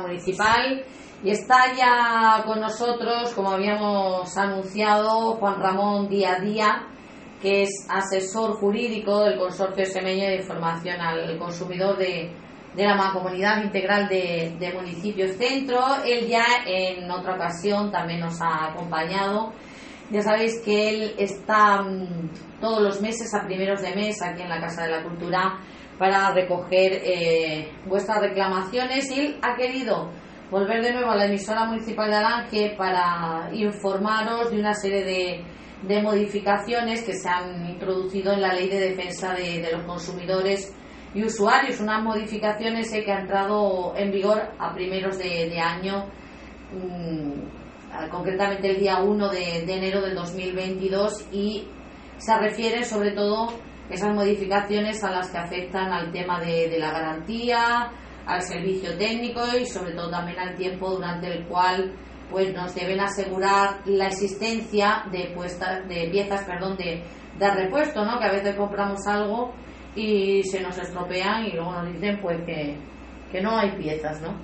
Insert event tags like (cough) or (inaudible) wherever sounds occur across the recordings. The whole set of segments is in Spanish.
municipal y está ya con nosotros, como habíamos anunciado, Juan Ramón Día Día, que es asesor jurídico del Consorcio Semeño de Información al Consumidor de, de la Mancomunidad Integral de, de, Municipios Centro. Él ya en otra ocasión también nos ha acompañado. Ya sabéis que él está mm, todos los meses a primeros de mes aquí en la Casa de la Cultura para recoger eh, vuestras reclamaciones. Y ha querido volver de nuevo a la emisora municipal de Alange para informaros de una serie de, de modificaciones que se han introducido en la ley de defensa de, los consumidores y usuarios, unas modificaciones eh, que han entrado en vigor a primeros de, año, mmm, concretamente el día 1 de, de enero del 2022 y se refiere sobre todo esas modificaciones a las que afectan al tema de, de, la garantía, al servicio técnico y sobre todo también al tiempo durante el cual pues nos deben asegurar la existencia de puestas de piezas perdón de, de repuesto ¿no? que a veces compramos algo y se nos estropean y luego nos dicen pues que, que no hay piezas ¿no?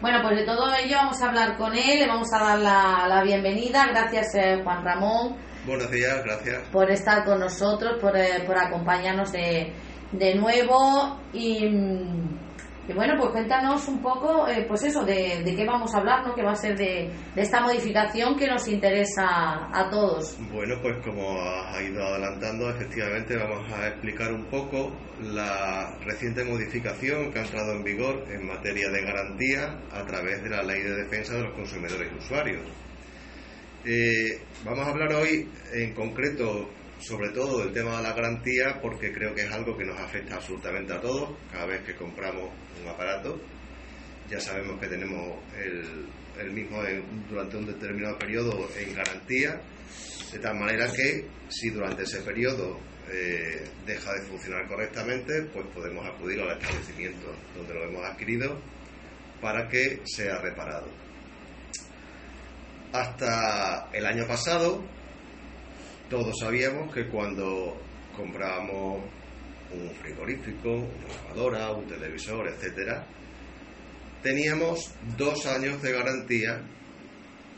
bueno pues de todo ello vamos a hablar con él le vamos a dar la, la bienvenida gracias eh, Juan Ramón Buenos días, gracias. Por estar con nosotros, por, eh, por acompañarnos de, de nuevo. Y, y, bueno, pues cuéntanos un poco, eh, pues eso, de, de, qué vamos a hablar, ¿no? Que va a ser de, de, esta modificación que nos interesa a todos. Bueno, pues como ha ido adelantando, efectivamente vamos a explicar un poco la reciente modificación que ha entrado en vigor en materia de garantía a través de la Ley de Defensa de los Consumidores y Usuarios. Eh, vamos a hablar hoy en concreto sobre todo del tema de la garantía porque creo que es algo que nos afecta absolutamente a todos cada vez que compramos un aparato. Ya sabemos que tenemos el, mismo durante un determinado periodo en garantía, de tal manera que si durante ese periodo eh, deja de funcionar correctamente, pues podemos acudir al establecimiento donde lo hemos adquirido para que sea reparado. Hasta el año pasado, todos sabíamos que cuando comprábamos un frigorífico, una lavadora, un televisor, etcétera, teníamos dos años de garantía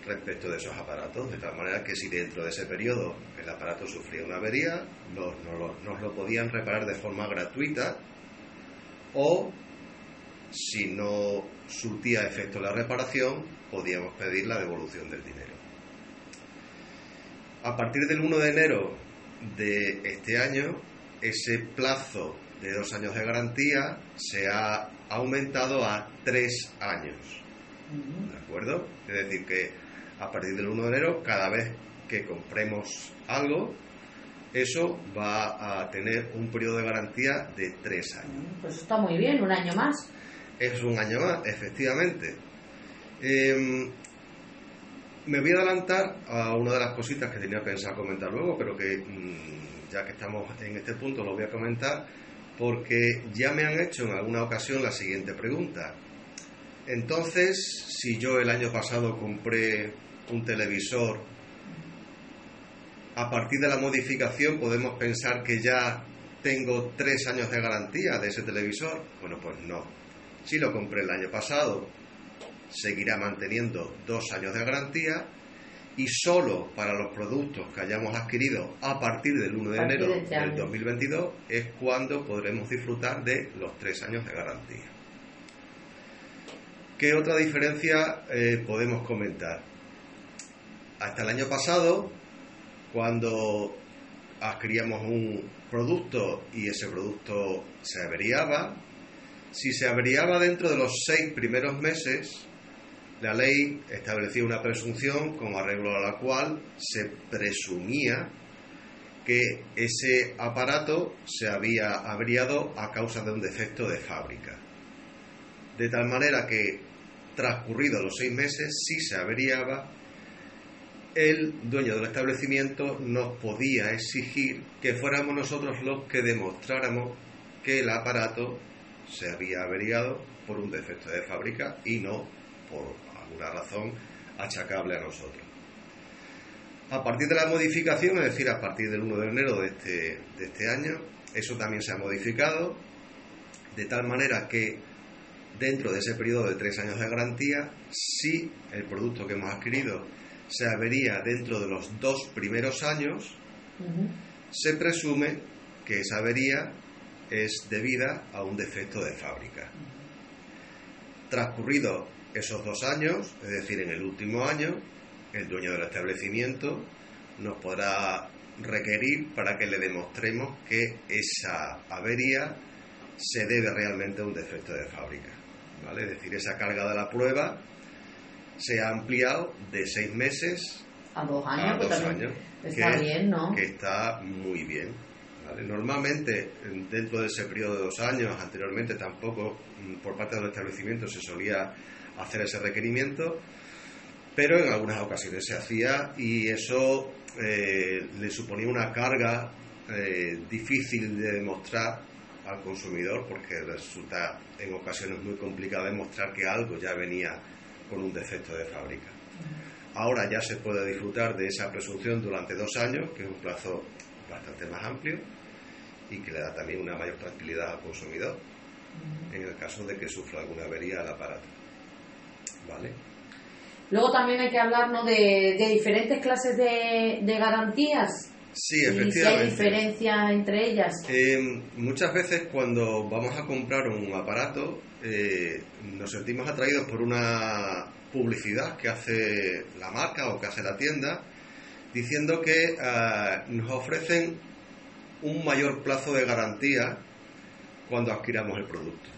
respecto de esos aparatos, de tal manera que si dentro de ese periodo el aparato sufría una avería, nos, nos, nos lo podían reparar de forma gratuita o si no surtía efecto la reparación, podíamos pedir la devolución del dinero. A partir del 1 de enero de este año, ese plazo de dos años de garantía se ha aumentado a tres años. ¿De acuerdo? Es decir, que a partir del 1 de enero, cada vez que compremos algo, eso va a tener un periodo de garantía de tres años. Pues está muy bien, un año más. Es un año más, efectivamente. Eh, me voy a adelantar a una de las cositas que tenía pensado comentar luego, pero que mmm, ya que estamos en este punto lo voy a comentar porque ya me han hecho en alguna ocasión la siguiente pregunta. Entonces, si yo el año pasado compré un televisor, a partir de la modificación podemos pensar que ya tengo tres años de garantía de ese televisor. Bueno, pues no. Si lo compré el año pasado, seguirá manteniendo dos años de garantía y solo para los productos que hayamos adquirido a partir del 1 de enero de este del 2022 es cuando podremos disfrutar de los tres años de garantía. ¿Qué otra diferencia eh, podemos comentar? Hasta el año pasado, cuando adquiríamos un producto y ese producto se averiaba, si se averiaba dentro de los seis primeros meses, la ley establecía una presunción como arreglo a la cual se presumía que ese aparato se había averiado a causa de un defecto de fábrica. De tal manera que, transcurridos los seis meses, si se averiaba, el dueño del establecimiento nos podía exigir que fuéramos nosotros los que demostráramos que el aparato se había averiado por un defecto de fábrica y no por alguna razón achacable a nosotros. A partir de la modificación, es decir, a partir del 1 de enero de este, de este año, eso también se ha modificado, de tal manera que dentro de ese periodo de tres años de garantía, si el producto que hemos adquirido se avería dentro de los dos primeros años, se presume que esa avería es debida a un defecto de fábrica. Transcurridos esos dos años, es decir, en el último año, el dueño del establecimiento nos podrá requerir para que le demostremos que esa avería se debe realmente a un defecto de fábrica. ¿vale? Es decir, esa carga de la prueba se ha ampliado de seis meses a dos años, a dos años está que, bien, ¿no? que está muy bien. ¿vale? Normalmente, dentro de ese periodo de dos años, anteriormente tampoco mm, por parte del establecimiento se solía hacer ese requerimiento, pero en algunas ocasiones se hacía y eso eh, le suponía una carga eh, difícil de demostrar al consumidor porque resulta en ocasiones muy complicado demostrar que algo ya venía con un defecto de fábrica. Ahora ya se puede disfrutar de esa presunción durante dos años, que es un plazo bastante más amplio y que le da también una mayor tranquilidad al consumidor en el caso de que sufra alguna avería al aparato. ¿Vale? Luego también hay que hablarnos de, de diferentes clases de, de garantías. Sí, Y si hay efectivamente. diferencia entre ellas. Eh, muchas veces cuando vamos a comprar un aparato eh, nos sentimos atraídos por una publicidad que hace la marca o que hace la tienda diciendo que ah, nos ofrecen un mayor plazo de garantía cuando adquiramos el producto.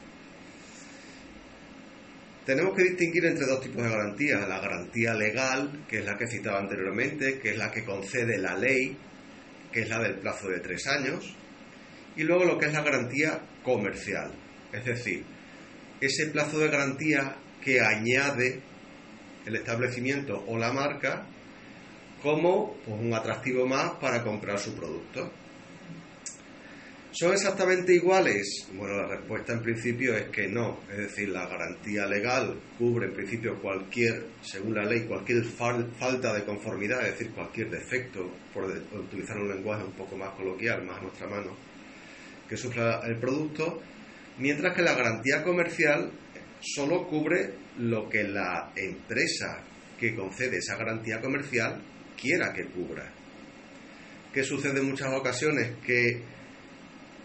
Tenemos que distinguir entre dos tipos de garantías. La garantía legal, que es la que citaba anteriormente, que es la que concede la ley, que es la del plazo de tres años, y luego lo que es la garantía comercial, es decir, ese plazo de garantía que añade el establecimiento o la marca como pues, un atractivo más para comprar su producto. ¿Son exactamente iguales? Bueno, la respuesta en principio es que no. Es decir, la garantía legal cubre en principio cualquier, según la ley, cualquier fal- falta de conformidad, es decir, cualquier defecto, por de- por utilizar un lenguaje un poco más coloquial, más a nuestra mano, que sufra el producto, mientras que la garantía comercial solo cubre lo que la empresa que concede esa garantía comercial quiera que cubra. ¿Qué sucede en muchas ocasiones? Que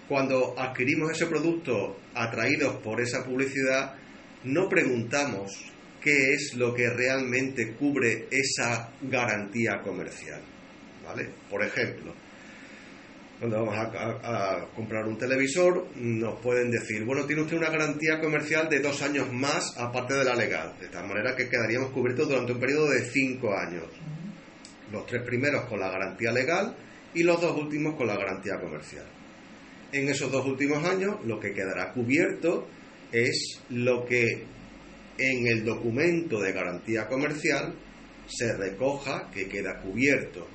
cuando adquirimos ese producto atraídos por esa publicidad, no preguntamos qué es lo que realmente cubre esa garantía comercial. ¿Vale? Por ejemplo, cuando vamos a, a- a comprar un televisor, nos pueden decir, bueno, tiene usted una garantía comercial de dos años más aparte de la legal, de tal manera que quedaríamos cubiertos durante un periodo de cinco años. Los tres primeros con la garantía legal y los dos últimos con la garantía comercial. En esos dos últimos años lo que quedará cubierto es lo que en el documento de garantía comercial se recoja que queda cubierto.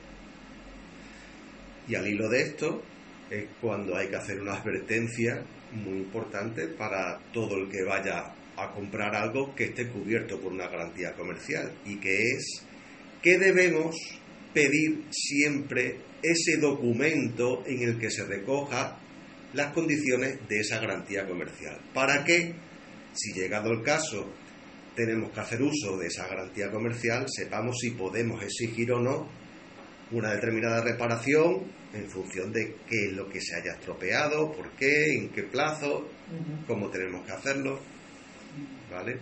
Y al hilo de esto es cuando hay que hacer una advertencia muy importante para todo el que vaya a comprar algo que esté cubierto por una garantía comercial y que es que debemos pedir siempre ese documento en el que se recoja las condiciones de esa garantía comercial. Para que, si llegado el caso, tenemos que hacer uso de esa garantía comercial, sepamos si podemos exigir o no una determinada reparación en función de qué es lo que se haya estropeado, por qué, en qué plazo, cómo tenemos que hacerlo. ¿Vale?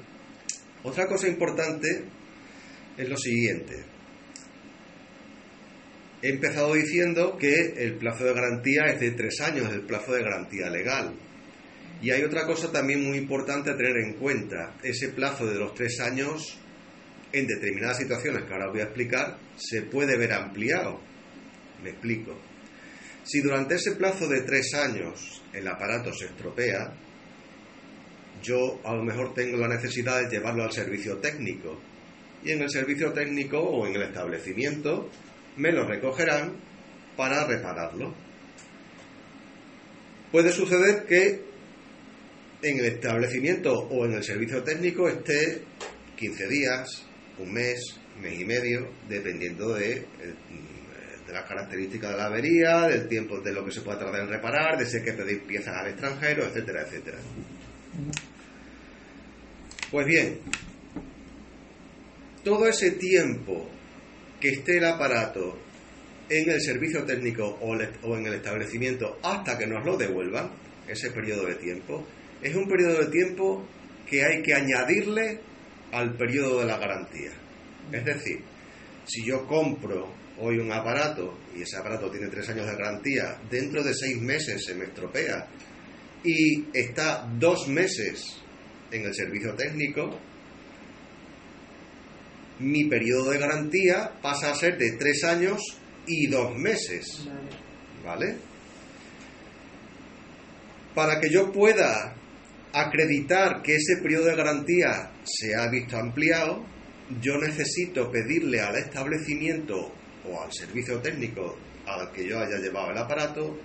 Otra cosa importante es lo siguiente. He empezado diciendo que el plazo de garantía es de tres años, el plazo de garantía legal. Y hay otra cosa también muy importante a tener en cuenta. Ese plazo de los tres años, en determinadas situaciones que ahora voy a explicar, se puede ver ampliado. Me explico. Si durante ese plazo de tres años el aparato se estropea, yo a lo mejor tengo la necesidad de llevarlo al servicio técnico. Y en el servicio técnico o en el establecimiento me lo recogerán para repararlo. Puede suceder que en el establecimiento o en el servicio técnico esté 15 días, un mes, mes y medio, dependiendo de, eh, de las características de la avería, del tiempo de lo que se pueda tardar en reparar, de si hay que pedir piezas al extranjero, etcétera, etcétera. Pues bien, todo ese tiempo que esté el aparato en el servicio técnico o, en el establecimiento hasta que nos lo devuelvan, ese periodo de tiempo, es un periodo de tiempo que hay que añadirle al periodo de la garantía. Es decir, si yo compro hoy un aparato y ese aparato tiene tres años de garantía, dentro de seis meses se me estropea y está dos meses en el servicio técnico, mi periodo de garantía pasa a ser de tres años y dos meses. ¿Vale? Para que yo pueda acreditar que ese periodo de garantía se ha visto ampliado, yo necesito pedirle al establecimiento o al servicio técnico al que yo haya llevado el aparato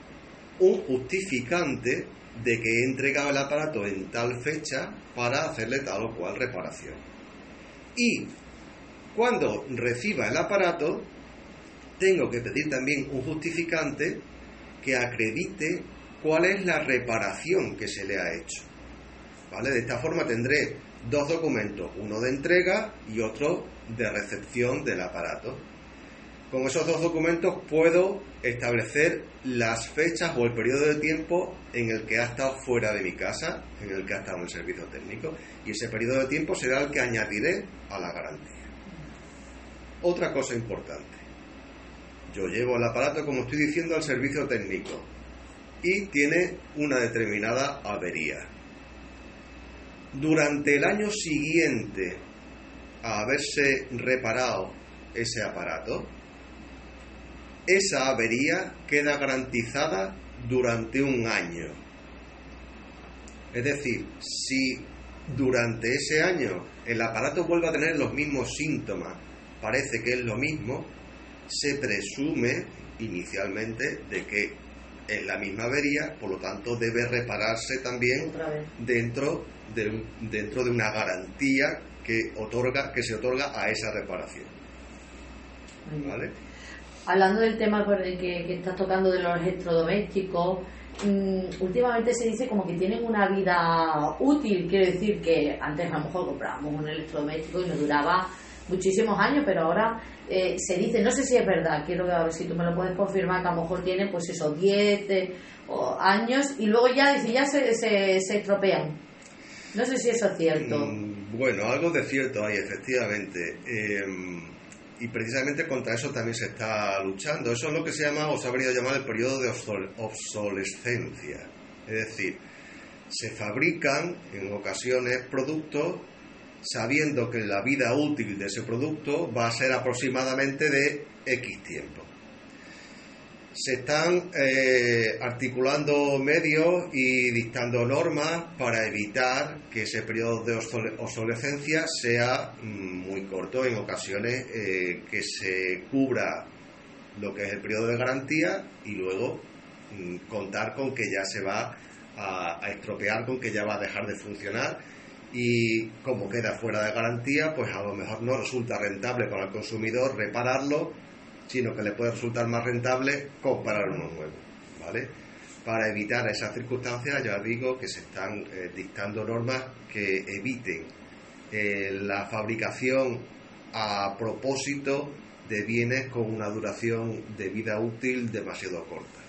un justificante de que he entregado el aparato en tal fecha para hacerle tal o cual reparación. Y cuando reciba el aparato, tengo que pedir también un justificante que acredite cuál es la reparación que se le ha hecho. ¿Vale? De esta forma tendré dos documentos, uno de entrega y otro de recepción del aparato. Con esos dos documentos puedo establecer las fechas o el periodo de tiempo en el que ha estado fuera de mi casa, en el que ha estado en el servicio técnico, y ese periodo de tiempo será el que añadiré a la garantía. Otra cosa importante. Yo llevo el aparato, como estoy diciendo, al servicio técnico y tiene una determinada avería. Durante el año siguiente a haberse reparado ese aparato, esa avería queda garantizada durante un año. Es decir, si durante ese año el aparato vuelve a tener los mismos síntomas, parece que es lo mismo, se presume inicialmente de que es la misma avería, por lo tanto debe repararse también dentro de, dentro de una garantía que otorga que se otorga a esa reparación. ¿Vale? Hablando del tema que, que estás tocando de los electrodomésticos, mm, últimamente se dice como que tienen una vida útil, quiere decir que antes a lo mejor comprábamos un electrodoméstico y nos duraba muchísimos años, pero ahora eh, se dice, no sé si es verdad, quiero ver si tú me lo puedes confirmar, que a lo mejor tiene pues esos 10 años y luego ya dice, ya se, se, se, estropean. No sé si eso es cierto. Mm, bueno, algo de cierto hay, efectivamente. Em, y precisamente contra eso también se está luchando. Eso es lo que se llama, o se ha venido a llamar el periodo de obsolescencia. Es decir, se fabrican en ocasiones productos sabiendo que la vida útil de ese producto va a ser aproximadamente de X tiempo. Se están eh, articulando medios y dictando normas para evitar que ese periodo de obsolescencia sea mm, muy corto, en ocasiones eh, que se cubra lo que es el periodo de garantía y luego mm, contar con que ya se va a estropear, con que ya va a dejar de funcionar y como queda fuera de garantía, pues a lo mejor no resulta rentable para el consumidor repararlo, sino que le puede resultar más rentable comprar uno nuevo, ¿vale? Para evitar esas circunstancias, ya digo que se están eh, dictando normas que eviten eh, la fabricación a propósito de bienes con una duración de vida útil demasiado corta.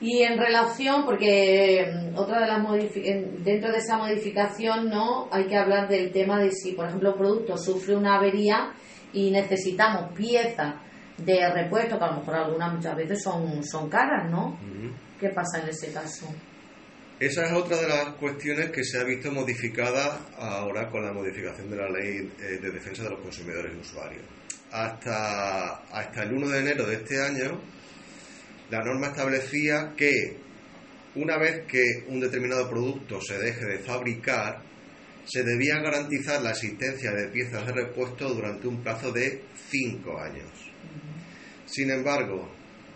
Y en relación, porque mm, otra de las dentro de esa modificación no hay que hablar del tema de si, por ejemplo, un producto sufre una avería y necesitamos piezas de repuesto, que a lo mejor algunas muchas veces son, son caras, ¿no? ¿Qué pasa en ese caso? Esa es otra de las cuestiones que se ha visto modificada ahora con la modificación de la ley eh, de defensa de los consumidores y usuarios. Hasta, hasta el 1 de enero de este año, la norma establecía que una vez que un determinado producto se deje de fabricar, se debía garantizar la existencia de piezas de repuesto durante un plazo de cinco años. Sin embargo,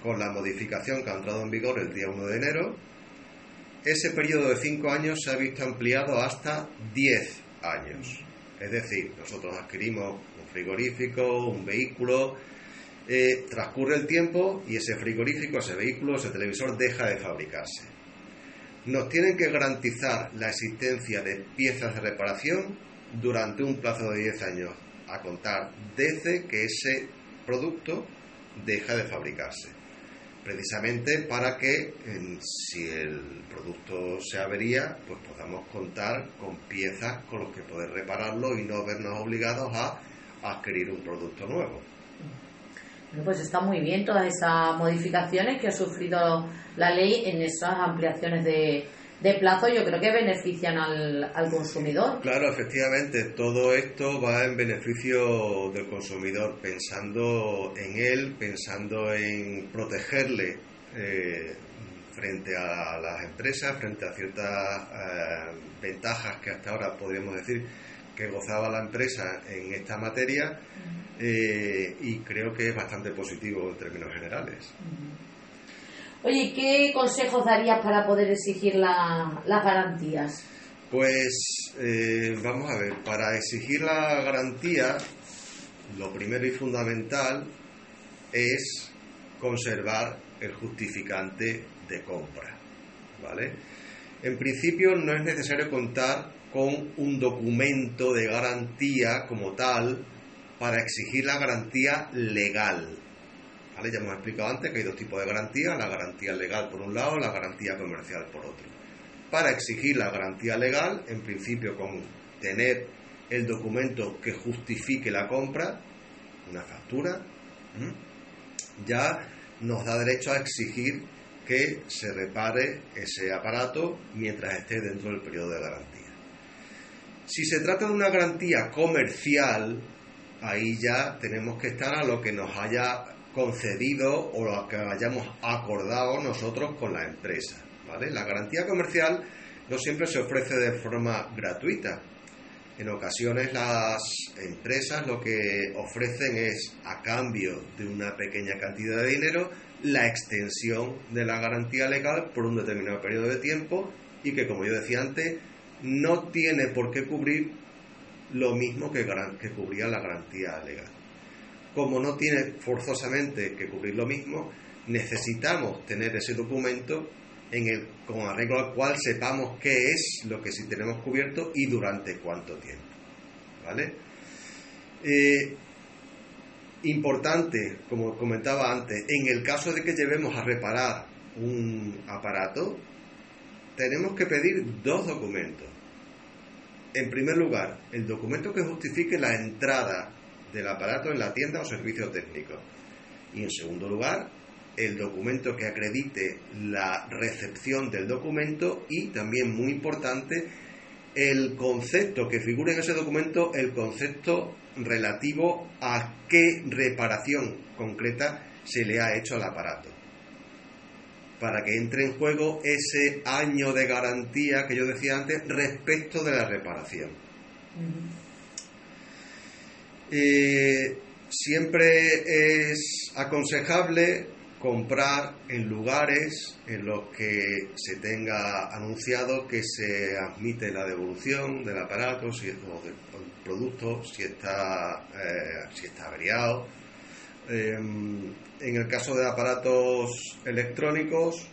con la modificación que ha entrado en vigor el día 1 de enero, ese periodo de cinco años se ha visto ampliado hasta 10 años. Es decir, nosotros adquirimos un frigorífico, un vehículo, eh, transcurre el tiempo y ese frigorífico, ese vehículo, ese televisor deja de fabricarse. nos tienen que garantizar la existencia de piezas de reparación durante un plazo de 10 años a contar desde que ese producto deja de fabricarse. Precisamente para que si el producto se avería, pues podamos contar con piezas con las que poder repararlo y no vernos obligados a adquirir un producto nuevo. Pues está muy bien todas esas modificaciones que ha sufrido la ley en esas ampliaciones de, de plazo yo creo que benefician al, al, consumidor. Claro, efectivamente, todo esto va en beneficio del consumidor, pensando en él, pensando en protegerle eh, frente a las empresas, frente a ciertas eh, ventajas que hasta ahora podríamos decir que gozaba la empresa en esta materia eh, y creo que es bastante positivo en términos generales. Oye, ¿qué consejos darías para poder exigir las garantías? Pues eh, vamos a ver, para exigir la garantía, lo primero y fundamental es conservar el justificante de compra. ¿Vale? En principio no es necesario contar con un documento de garantía como tal para exigir la garantía legal. Ya hemos explicado antes que hay dos tipos de garantía, la garantía legal por un lado, la garantía comercial por otro. Para exigir la garantía legal, en principio con tener el documento que justifique la compra, una factura, ya nos da derecho a exigir que se repare ese aparato mientras esté dentro del periodo de garantía. Si se trata de una garantía comercial, ahí ya tenemos que estar a lo que nos haya concedido o lo que hayamos acordado nosotros con la empresa. ¿vale? La garantía comercial no siempre se ofrece de forma gratuita. En ocasiones las empresas lo que ofrecen es, a cambio de una pequeña cantidad de dinero, la extensión de la garantía legal por un determinado periodo de tiempo y que, como yo decía antes, no tiene por qué cubrir lo mismo que, cubría la garantía legal como no tiene forzosamente que cubrir lo mismo, necesitamos tener ese documento en el, con arreglo al cual sepamos qué es lo que sí tenemos cubierto y durante cuánto tiempo. ¿Vale? Eh, importante, como comentaba antes, en el caso de que llevemos a reparar un aparato, tenemos que pedir dos documentos. En primer lugar, el documento que justifique la entrada del aparato en la tienda o servicio técnico. Y en segundo lugar, el documento que acredite la recepción del documento y también muy importante el concepto que figure en ese documento, el concepto relativo a qué reparación concreta se le ha hecho al aparato. Para que entre en juego ese año de garantía que yo decía antes respecto de la reparación. Eh, siempre es aconsejable comprar en lugares en los que se tenga anunciado que se admite la devolución del aparato si, o del producto si está, eh, si está averiado. Em, en el caso de aparatos electrónicos,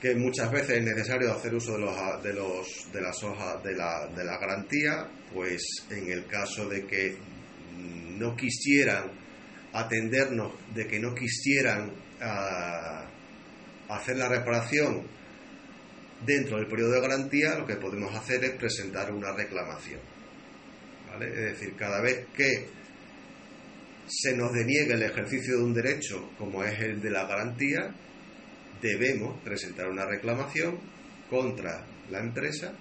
que muchas veces es necesario hacer uso de, los, de, los, de las hojas de la, de la garantía, pues en el caso de que no quisieran atendernos, de que no quisieran ah, hacer la reparación dentro del periodo de garantía, lo que podemos hacer es presentar una reclamación. Es decir, cada vez que se nos deniegue el ejercicio de un derecho, como es el de la garantía, debemos presentar una reclamación contra la empresa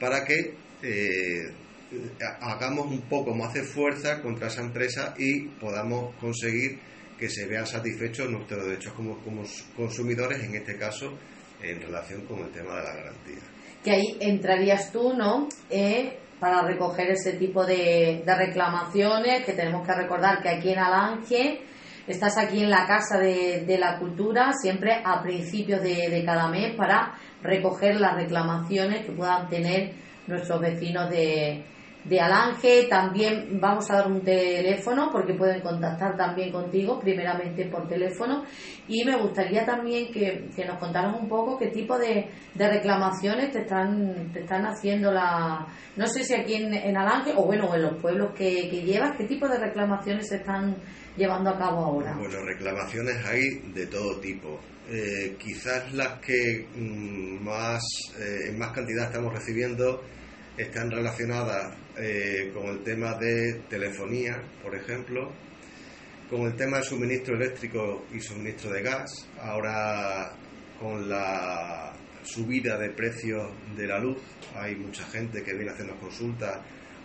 para que eh, hagamos un poco más de fuerza contra esa empresa y podamos conseguir que se vean satisfechos nuestros derechos como, consumidores, en este caso en relación con el tema de la garantía. Que ahí entrarías tú, ¿no? Eh, para recoger ese tipo de, reclamaciones, que tenemos que recordar que aquí en Alange estás aquí en la Casa de, la Cultura, siempre a principios de cada mes, para recoger las reclamaciones que puedan tener nuestros vecinos de, de Alange. También vamos a dar un teléfono porque pueden contactar también contigo, primeramente por teléfono. Y me gustaría también que, nos contaran un poco qué tipo de, reclamaciones te están, te están haciendo la. No sé si aquí en, Alange o bueno, en los pueblos que, que llevas, qué tipo de reclamaciones se están llevando a cabo ahora. Bueno, reclamaciones hay de todo tipo. Eh, quizás las que mm, más eh, en más cantidad estamos recibiendo están relacionadas eh, con el tema de telefonía, por ejemplo, con el tema de suministro eléctrico y suministro de gas, ahora con la subida de precios de la luz, hay mucha gente que viene hacernos consultas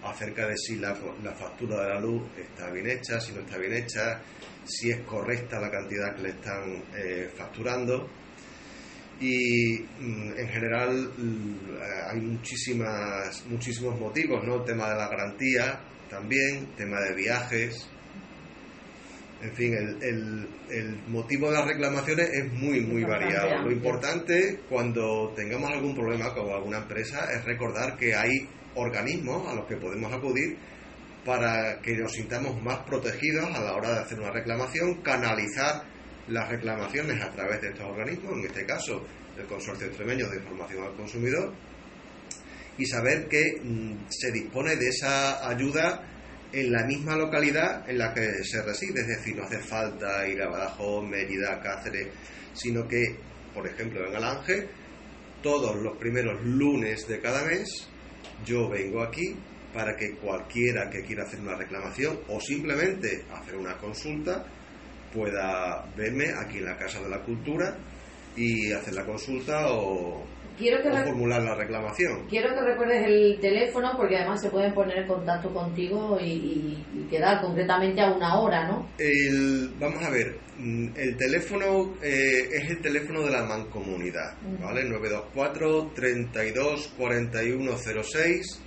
acerca de si la, factura de la luz está bien hecha, si no está bien hecha, si es correcta la cantidad que le están eh, facturando y mm, en general mm, hay muchísimas muchísimos motivos no tema de la garantía también tema de viajes. En fin el, el, motivo de las reclamaciones es muy muy variado. lo importante cuando tengamos algún problema con alguna empresa es recordar que hay organismos a los que podemos acudir para que nos sintamos más protegidos a la hora de hacer una reclamación canalizar las reclamaciones a través de estos organismos, en este caso el Consorcio Extremeño de Información al Consumidor, y saber que mm, se dispone de esa ayuda en la misma localidad en la que se reside, es decir, no hace falta ir a Badajoz, Mérida, Cáceres, sino que, por ejemplo, en Alange, todos los primeros lunes de cada mes, yo vengo aquí para que cualquiera que quiera hacer una reclamación o simplemente hacer una consulta pueda verme aquí en la Casa de la Cultura y hacer la consulta o, formular la reclamación. Quiero que recuerdes el teléfono porque además se pueden poner en contacto contigo y, quedar concretamente a una hora, ¿no? El, vamos a ver, mm, el teléfono eh, es el teléfono de la mancomunidad, ¿vale? 924 32 4106.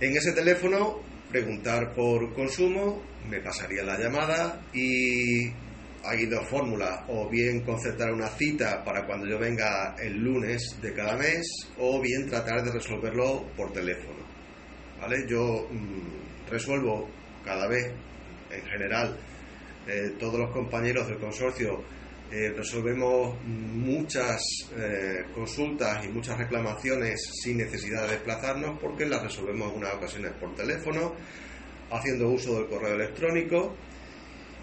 En ese teléfono preguntar por consumo, me pasaría la llamada y hay dos fórmulas, o bien concertar una cita para cuando yo venga el lunes de cada mes, o bien tratar de resolverlo por teléfono. ¿Vale? Yo mm, resuelvo cada vez, en general, eh, todos los compañeros del consorcio eh, resolvemos muchas eh, consultas y muchas reclamaciones sin necesidad de desplazarnos porque las resolvemos en unas ocasiones por teléfono, haciendo uso del correo electrónico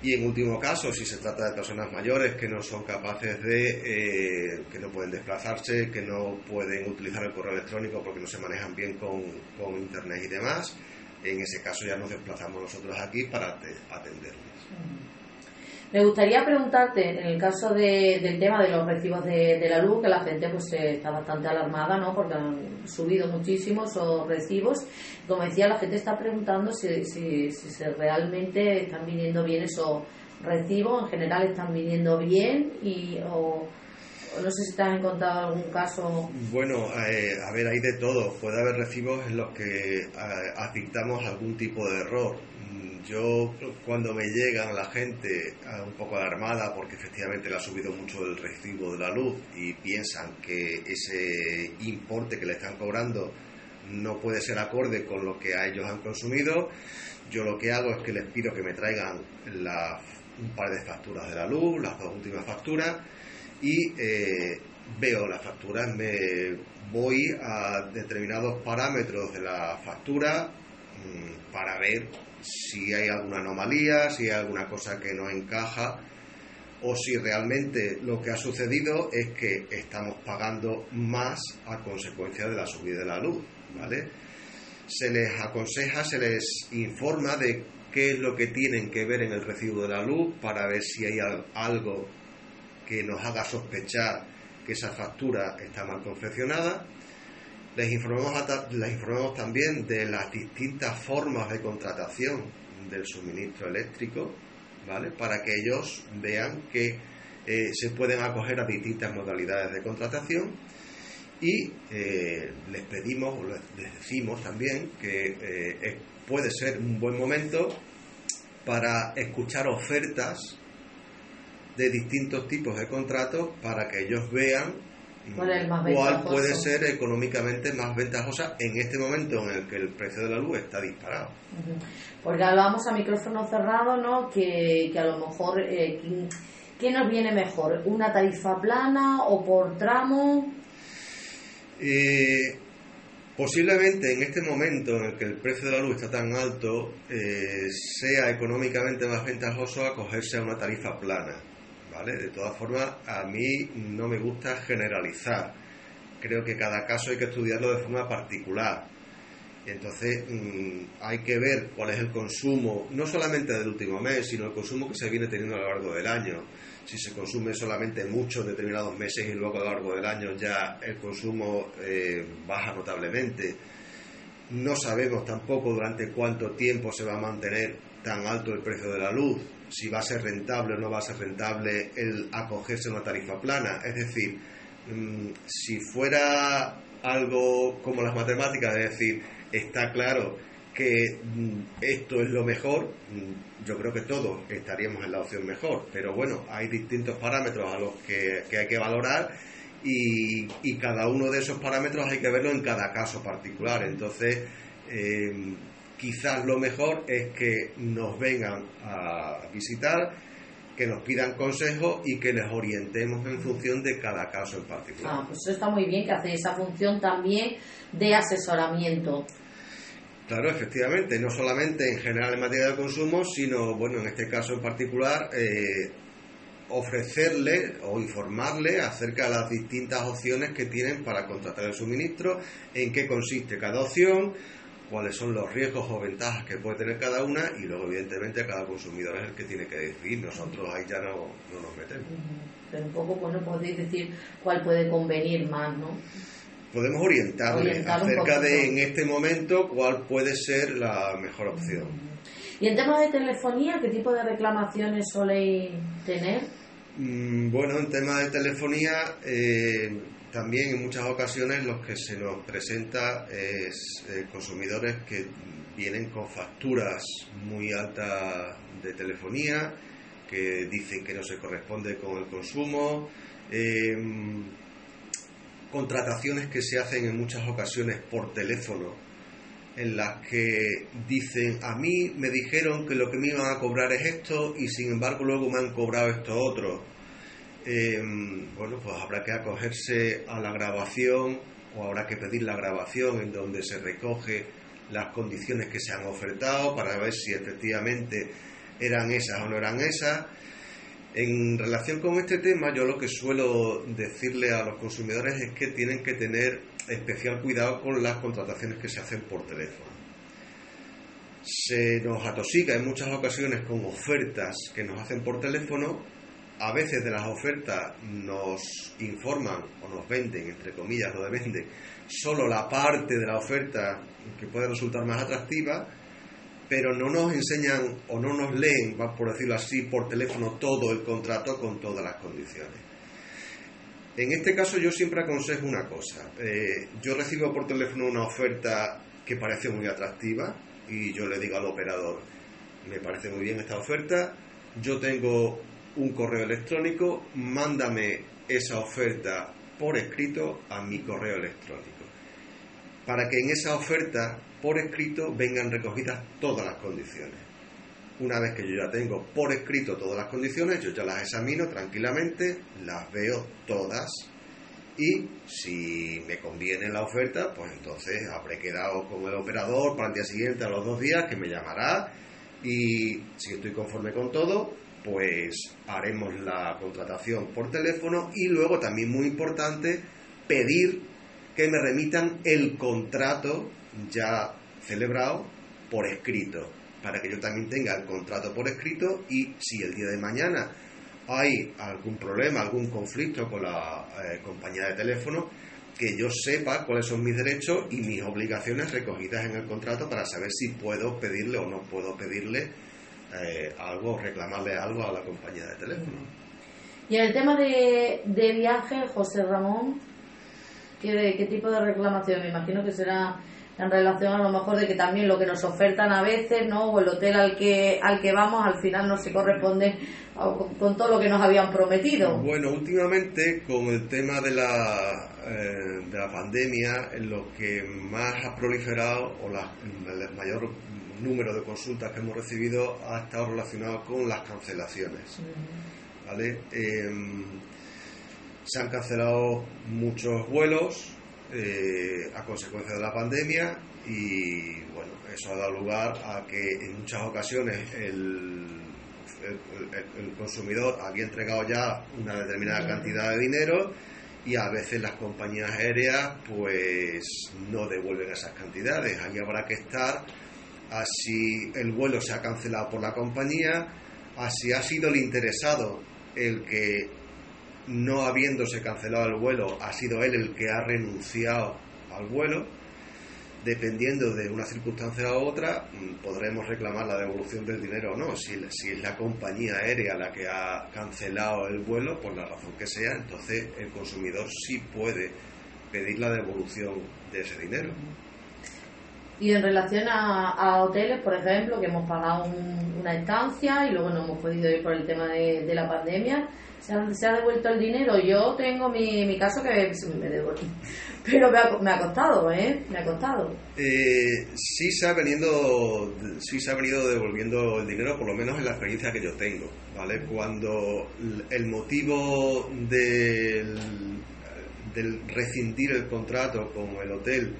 y en último caso, si se trata de personas mayores que no son capaces de, eh, que no pueden desplazarse, que no pueden utilizar el correo electrónico porque no se manejan bien con, con Internet y demás, en ese caso ya nos desplazamos nosotros aquí para atenderles. Me gustaría preguntarte, en el caso del tema de los recibos de, la luz, que la gente pues está bastante alarmada, ¿no? Porque han subido muchísimo esos recibos. Como decía, la gente está preguntando si, si, si realmente están viniendo bien esos recibos, en general están viniendo bien y o, no sé si te has encontrado algún caso. Bueno, eh, a ver, hay de todo. Puede haber recibos en los que eh, algún tipo de error yo cuando me llega la gente un poco alarmada porque efectivamente le ha subido mucho el recibo de la luz y piensan que ese importe que le están cobrando no puede ser acorde con lo que a ellos han consumido, yo lo que hago es que les pido que me traigan un par de facturas de la luz, las dos últimas facturas, y eh, veo las facturas, me voy a determinados parámetros de la factura mm, para ver si hay alguna anomalía, si hay alguna cosa que no encaja o si realmente lo que ha sucedido es que estamos pagando más a consecuencia de la subida de la luz, ¿vale? Se les aconseja, se les informa de qué es lo que tienen que ver en el recibo de la luz para ver si hay algo que nos haga sospechar que esa factura está mal confeccionada les informamos, les informamos también de las distintas formas de contratación del suministro eléctrico, ¿vale? Para que ellos vean que eh, se pueden acoger a distintas modalidades de contratación y eh, les pedimos, les decimos también que eh, puede ser un buen momento para escuchar ofertas de distintos tipos de contratos para que ellos vean ¿Cuál, puede ser económicamente más ventajosa en este momento en el que el precio de la luz está disparado? Porque hablábamos a micrófono cerrado, ¿no? Que, a lo mejor, eh, ¿qué nos viene mejor? ¿Una tarifa plana o por tramo? Eh, posiblemente en este momento en el que el precio de la luz está tan alto, eh, sea económicamente más ventajoso acogerse a una tarifa plana de todas formas, a mí no me gusta generalizar. Creo que cada caso hay que estudiarlo de forma particular. Entonces mm, hay que ver cuál es el consumo, no solamente del último mes, sino el consumo que se viene teniendo a lo largo del año. Si se consume solamente mucho en determinados meses y luego a lo largo del año ya el consumo eh, baja notablemente. No sabemos tampoco durante cuánto tiempo se va a mantener tan alto el precio de la luz si va a ser rentable o no va a ser rentable el acogerse a una tarifa plana. Es decir, mm, si fuera algo como las matemáticas, es decir, está claro que mm, esto es lo mejor, mm, yo creo que todos estaríamos en la opción mejor, pero bueno, hay distintos parámetros a los que, hay que valorar y, cada uno de esos parámetros hay que verlo en cada caso particular. Entonces, eh, quizás lo mejor es que nos vengan a visitar, que nos pidan consejos y que les orientemos en función de cada caso en particular. Ah, pues eso está muy bien, que hace esa función también de asesoramiento. Claro, efectivamente, no solamente en general en materia de consumo, sino, bueno, en este caso en particular, eh, ofrecerle o informarle acerca de las distintas opciones que tienen para contratar el suministro, en qué consiste cada opción, cuáles son los riesgos o ventajas que puede tener cada una y luego evidentemente cada consumidor es el que tiene que decidir, nosotros ahí ya no, nos metemos. Pero un poco, bueno, podéis decir cuál puede convenir más, ¿no? Podemos orientarle acerca de en este momento cuál puede ser la mejor opción. ¿Y en tema de telefonía, qué tipo de reclamaciones soléis tener? Mm, bueno, en tema de telefonía, eh, también en muchas ocasiones los que se nos presenta es eh, consumidores que vienen con facturas muy altas de telefonía, que dicen que no se corresponde con el consumo, em, contrataciones que se hacen en muchas ocasiones por teléfono, en las que dicen, a mí me dijeron que lo que me iban a cobrar es esto y sin embargo luego me han cobrado esto otro Em, bueno, pues habrá que acogerse a la grabación o habrá que pedir la grabación en donde se recoge las condiciones que se han ofertado para ver si efectivamente eran esas o no eran esas. En relación con este tema, yo lo que suelo decirle a los consumidores es que tienen que tener especial cuidado con las contrataciones que se hacen por teléfono. Se nos atosiga en muchas ocasiones con ofertas que nos hacen por teléfono a veces de las ofertas nos informan o nos venden, entre comillas, lo de venden, solo la parte de la oferta que puede resultar más atractiva, pero no nos enseñan o no nos leen, por decirlo así, por teléfono todo el contrato con todas las condiciones. En este caso yo siempre aconsejo una cosa. Eh, yo recibo por teléfono una oferta que parece muy atractiva y yo le digo al operador, me parece muy bien esta oferta, yo tengo un correo electrónico, mándame esa oferta por escrito a mi correo electrónico, para que en esa oferta por escrito vengan recogidas todas las condiciones. Una vez que yo ya tengo por escrito todas las condiciones, yo ya las examino tranquilamente, las veo todas y si me conviene la oferta, pues entonces habré quedado con el operador para el día siguiente, a los dos días, que me llamará y si estoy conforme con todo, pues haremos la contratación por teléfono y luego también muy importante pedir que me remitan el contrato ya celebrado por escrito para que yo también tenga el contrato por escrito y si el día de mañana hay algún problema, algún conflicto con la eh, compañía de teléfono, que yo sepa cuáles son mis derechos y mis obligaciones recogidas en el contrato para saber si puedo pedirle o no puedo pedirle eh, algo, reclamarle algo a la compañía de teléfono. Y en el tema de, viaje, José Ramón, ¿qué, ¿qué tipo de reclamación? Me imagino que será en relación a lo mejor de que también lo que nos ofertan a veces, ¿no? O el hotel al que al que vamos al final no se corresponde con, todo lo que nos habían prometido. Bueno, últimamente con el tema de la, eh, de la pandemia, lo que más ha proliferado o la, el mayor número de consultas que hemos recibido ha estado relacionado con las cancelaciones. ¿Vale? Em, se han cancelado muchos vuelos, eh, a consecuencia de la pandemia y bueno, eso ha dado lugar a que en muchas ocasiones el, el, consumidor había entregado ya una determinada cantidad de dinero y a veces las compañías aéreas pues no devuelven esas cantidades. Ahí habrá que estar así el vuelo se ha cancelado por la compañía, así ha sido el interesado el que no habiéndose cancelado el vuelo, ha sido él el que ha renunciado al vuelo. Dependiendo de una circunstancia u otra, podremos reclamar la devolución del dinero o no. Si, si es la compañía aérea la que ha cancelado el vuelo, por la razón que sea, entonces el consumidor sí puede pedir la devolución de ese dinero. Y en relación a, hoteles, por ejemplo, que hemos pagado una estancia y luego no hemos podido ir por el tema de, de la pandemia, se ha, devuelto el dinero. Yo tengo mi, mi caso que me devuelve. (laughs) Pero me ha, me ha costado, ¿eh? Me ha costado. Eh, sí, se ha venido, sí se ha venido devolviendo el dinero, por lo menos en la experiencia que yo tengo, ¿vale? Cuando el motivo del, del rescindir el contrato con el hotel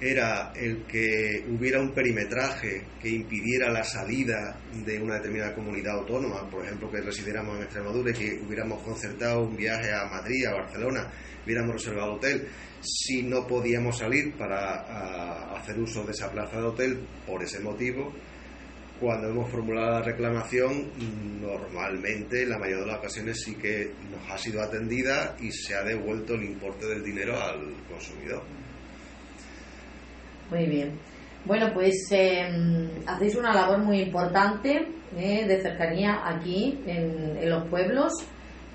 era el que hubiera un perimetraje que impidiera la salida de una determinada comunidad autónoma, por ejemplo, que residiéramos en Extremadura y que hubiéramos concertado un viaje a Madrid, a Barcelona, hubiéramos reservado hotel, si no podíamos salir para hacer uso de esa plaza de hotel por ese motivo, cuando hemos formulado la reclamación, normalmente, la mayoría de las ocasiones sí que nos ha sido atendida y se ha devuelto el importe del dinero al consumidor. Muy bien. Bueno, pues em, hacéis una labor muy importante eh, de cercanía aquí en, los pueblos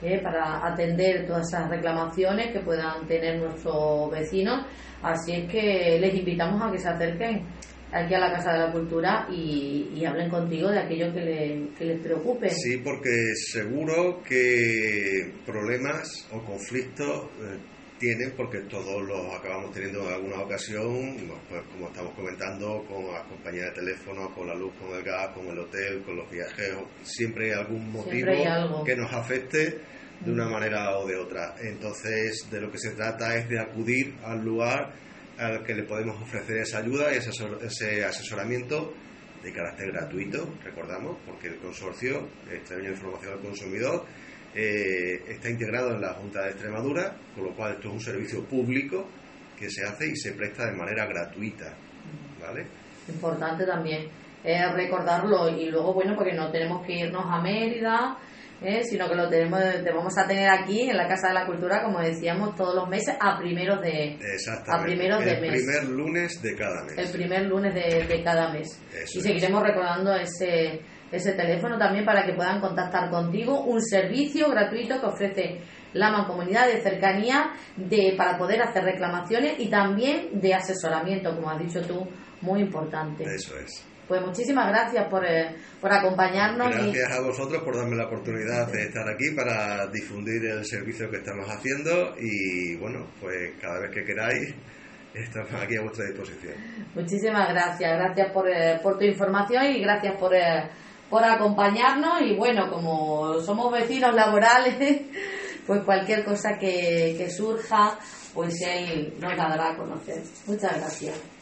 eh, para atender todas esas reclamaciones que puedan tener nuestros vecinos. Así es que les invitamos a que se acerquen aquí a la Casa de la Cultura y, hablen contigo de aquello que, les preocupe. Sí, porque seguro que problemas o conflictos eh, tienen porque todos los acabamos teniendo en alguna ocasión, pues como estamos comentando, con las compañías de teléfono, con la luz, con el gas, con el hotel, con los viajeros, siempre hay algún motivo que nos afecte de una manera o de otra. Entonces, de lo que se trata es de acudir al lugar al que le podemos ofrecer esa ayuda y ese asesoramiento de carácter gratuito, recordamos, porque el consorcio, Extraño Información al Consumidor, eh, está integrado en la Junta de Extremadura, con lo cual esto es un servicio público que se hace y se presta de manera gratuita. ¿vale? Importante también es recordarlo y luego, bueno, porque no tenemos que irnos a Mérida, ¿eh? sino que lo tenemos vamos a tener aquí en la Casa de la Cultura, como decíamos, todos los meses a primeros de, a primeros de mes. El primer lunes de cada mes. El primer lunes de, cada mes. y seguiremos recordando ese ese teléfono también para que puedan contactar contigo, un servicio gratuito que ofrece la Mancomunidad de Cercanía de, para poder hacer reclamaciones y también de asesoramiento, como has dicho tú, muy importante. Eso es. Pues muchísimas gracias por, eh, por acompañarnos. Gracias a vosotros por darme la oportunidad de estar aquí para difundir el servicio que estamos haciendo y bueno, pues cada vez que queráis estamos aquí a vuestra disposición. Muchísimas gracias, gracias por, eh, por tu información y gracias por... Eh, por acompañarnos y bueno, como somos vecinos laborales, (laughs) pues cualquier cosa que, que surja, pues él nos la dará a conocer. Muchas gracias.